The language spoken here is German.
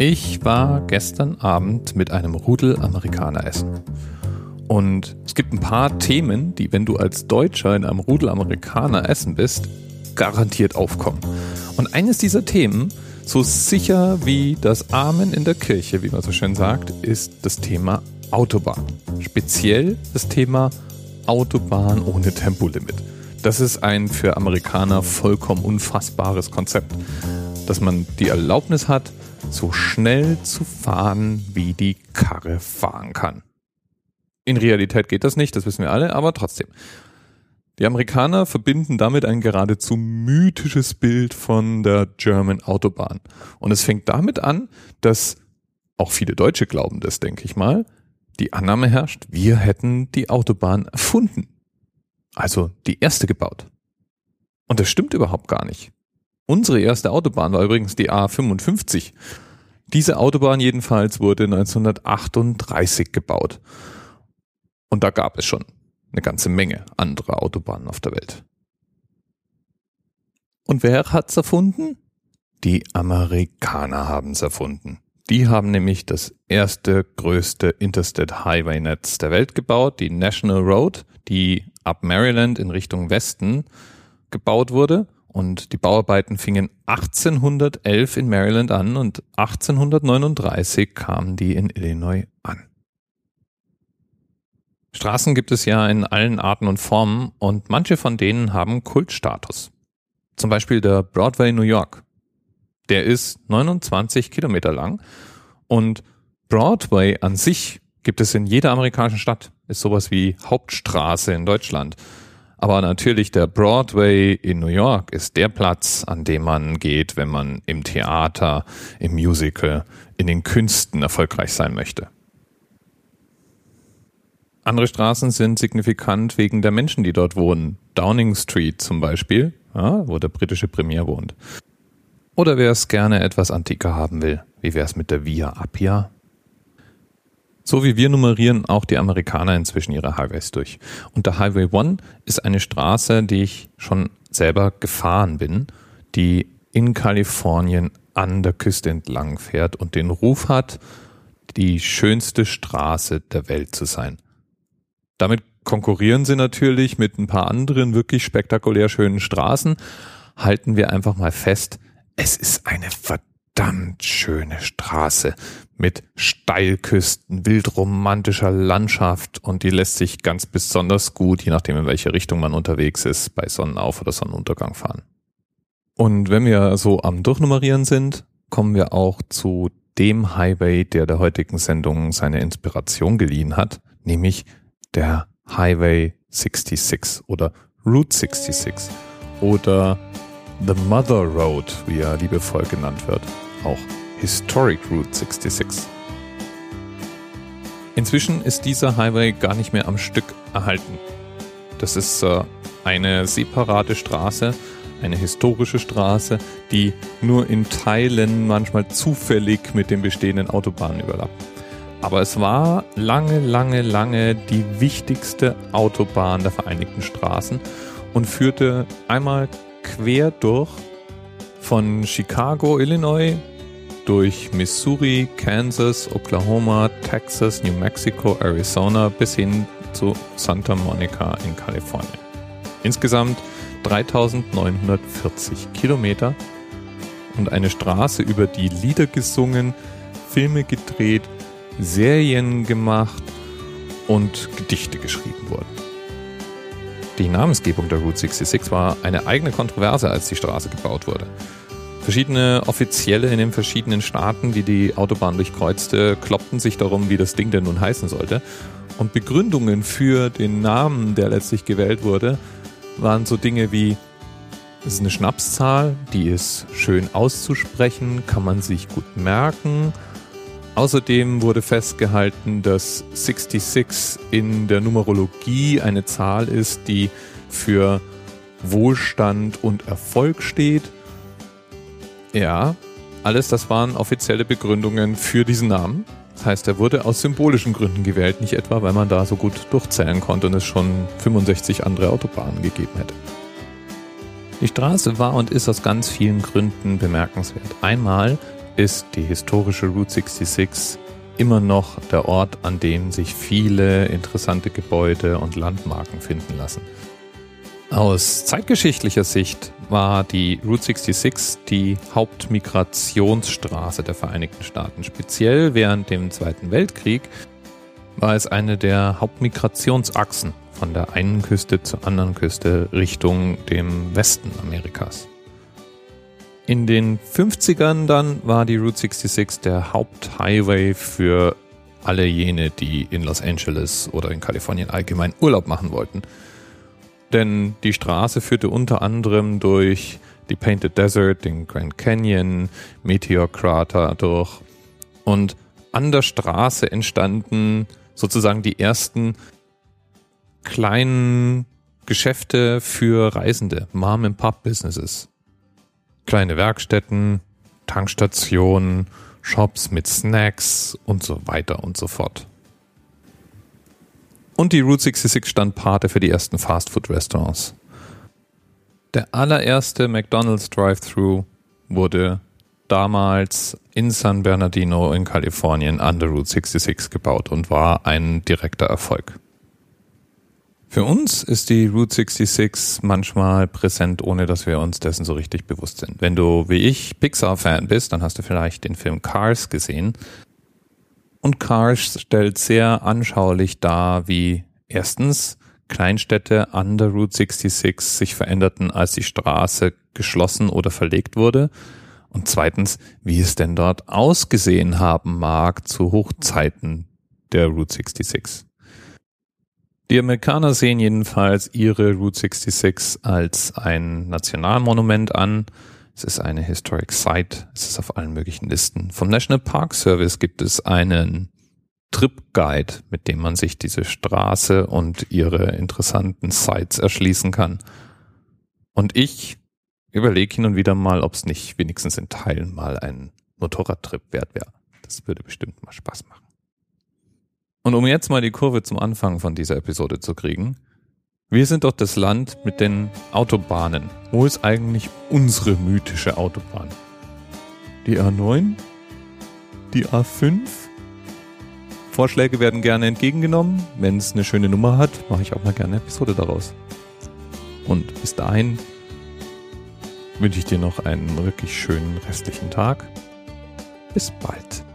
Ich war gestern Abend mit einem Rudel Amerikaner essen. Und es gibt ein paar Themen, die, wenn du als Deutscher in einem Rudel Amerikaner essen bist, garantiert aufkommen. Und eines dieser Themen, so sicher wie das Amen in der Kirche, wie man so schön sagt, ist das Thema Autobahn. Speziell das Thema Autobahn ohne Tempolimit. Das ist ein für Amerikaner vollkommen unfassbares Konzept, dass man die Erlaubnis hat, so schnell zu fahren, wie die Karre fahren kann. In Realität geht das nicht, das wissen wir alle, aber trotzdem. Die Amerikaner verbinden damit ein geradezu mythisches Bild von der German Autobahn. Und es fängt damit an, dass auch viele Deutsche glauben das, denke ich mal, die Annahme herrscht, wir hätten die Autobahn erfunden. Also die erste gebaut. Und das stimmt überhaupt gar nicht. Unsere erste Autobahn war übrigens die A55. Diese Autobahn jedenfalls wurde 1938 gebaut. Und da gab es schon eine ganze Menge anderer Autobahnen auf der Welt. Und wer hat's erfunden? Die Amerikaner haben's erfunden. Die haben nämlich das erste größte Interstate Highway Netz der Welt gebaut, die National Road, die ab Maryland in Richtung Westen gebaut wurde und die Bauarbeiten fingen 1811 in Maryland an und 1839 kamen die in Illinois an. Straßen gibt es ja in allen Arten und Formen und manche von denen haben Kultstatus. Zum Beispiel der Broadway New York. Der ist 29 Kilometer lang und Broadway an sich gibt es in jeder amerikanischen Stadt. Ist sowas wie Hauptstraße in Deutschland. Aber natürlich der Broadway in New York ist der Platz, an dem man geht, wenn man im Theater, im Musical, in den Künsten erfolgreich sein möchte. Andere Straßen sind signifikant wegen der Menschen, die dort wohnen. Downing Street zum Beispiel, ja, wo der britische Premier wohnt. Oder wer es gerne etwas antiker haben will, wie wäre es mit der Via Appia? So wie wir nummerieren auch die Amerikaner inzwischen ihre Highways durch. Und der Highway One ist eine Straße, die ich schon selber gefahren bin, die in Kalifornien an der Küste entlang fährt und den Ruf hat, die schönste Straße der Welt zu sein. Damit konkurrieren sie natürlich mit ein paar anderen wirklich spektakulär schönen Straßen. Halten wir einfach mal fest, es ist eine verdammt schöne Straße mit Steilküsten, wildromantischer Landschaft und die lässt sich ganz besonders gut, je nachdem in welche Richtung man unterwegs ist, bei Sonnenauf- oder Sonnenuntergang fahren. Und wenn wir so am Durchnummerieren sind, kommen wir auch zu dem Highway, der der heutigen Sendung seine Inspiration geliehen hat, nämlich der Highway 66 oder Route 66 oder The Mother Road, wie er liebevoll genannt wird auch Historic Route 66. Inzwischen ist dieser Highway gar nicht mehr am Stück erhalten. Das ist äh, eine separate Straße, eine historische Straße, die nur in Teilen manchmal zufällig mit den bestehenden Autobahnen überlappt. Aber es war lange, lange, lange die wichtigste Autobahn der Vereinigten Straßen und führte einmal quer durch von Chicago, Illinois, durch Missouri, Kansas, Oklahoma, Texas, New Mexico, Arizona bis hin zu Santa Monica in Kalifornien. Insgesamt 3940 Kilometer und eine Straße, über die Lieder gesungen, Filme gedreht, Serien gemacht und Gedichte geschrieben wurden. Die Namensgebung der Route 66 war eine eigene Kontroverse, als die Straße gebaut wurde. Verschiedene Offizielle in den verschiedenen Staaten, die die Autobahn durchkreuzte, kloppten sich darum, wie das Ding denn nun heißen sollte. Und Begründungen für den Namen, der letztlich gewählt wurde, waren so Dinge wie, es ist eine Schnapszahl, die ist schön auszusprechen, kann man sich gut merken. Außerdem wurde festgehalten, dass 66 in der Numerologie eine Zahl ist, die für Wohlstand und Erfolg steht. Ja, alles das waren offizielle Begründungen für diesen Namen. Das heißt, er wurde aus symbolischen Gründen gewählt, nicht etwa, weil man da so gut durchzählen konnte und es schon 65 andere Autobahnen gegeben hätte. Die Straße war und ist aus ganz vielen Gründen bemerkenswert. Einmal ist die historische Route 66 immer noch der Ort, an dem sich viele interessante Gebäude und Landmarken finden lassen. Aus zeitgeschichtlicher Sicht war die Route 66 die Hauptmigrationsstraße der Vereinigten Staaten. Speziell während dem Zweiten Weltkrieg war es eine der Hauptmigrationsachsen von der einen Küste zur anderen Küste Richtung dem Westen Amerikas. In den 50ern dann war die Route 66 der Haupthighway für alle jene, die in Los Angeles oder in Kalifornien allgemein Urlaub machen wollten. Denn die Straße führte unter anderem durch die Painted Desert, den Grand Canyon, Meteor Crater durch. Und an der Straße entstanden sozusagen die ersten kleinen Geschäfte für Reisende, Mom-and-Pop-Businesses. Kleine Werkstätten, Tankstationen, Shops mit Snacks und so weiter und so fort. Und die Route 66 stand Pate für die ersten Fastfood-Restaurants. Der allererste McDonald's Drive-Thru wurde damals in San Bernardino in Kalifornien an der Route 66 gebaut und war ein direkter Erfolg. Für uns ist die Route 66 manchmal präsent, ohne dass wir uns dessen so richtig bewusst sind. Wenn du wie ich Pixar-Fan bist, dann hast du vielleicht den Film Cars gesehen. Und Cars stellt sehr anschaulich dar, wie erstens Kleinstädte an der Route 66 sich veränderten, als die Straße geschlossen oder verlegt wurde. Und zweitens, wie es denn dort ausgesehen haben mag zu Hochzeiten der Route 66. Die Amerikaner sehen jedenfalls ihre Route 66 als ein Nationalmonument an, es ist eine Historic Site. Es ist auf allen möglichen Listen. Vom National Park Service gibt es einen Trip Guide, mit dem man sich diese Straße und ihre interessanten Sites erschließen kann. Und ich überlege hin und wieder mal, ob es nicht wenigstens in Teilen mal ein Motorradtrip wert wäre. Das würde bestimmt mal Spaß machen. Und um jetzt mal die Kurve zum Anfang von dieser Episode zu kriegen, wir sind doch das Land mit den Autobahnen. Wo ist eigentlich unsere mythische Autobahn? Die A9? Die A5? Vorschläge werden gerne entgegengenommen. Wenn es eine schöne Nummer hat, mache ich auch mal gerne eine Episode daraus. Und bis dahin wünsche ich dir noch einen wirklich schönen restlichen Tag. Bis bald.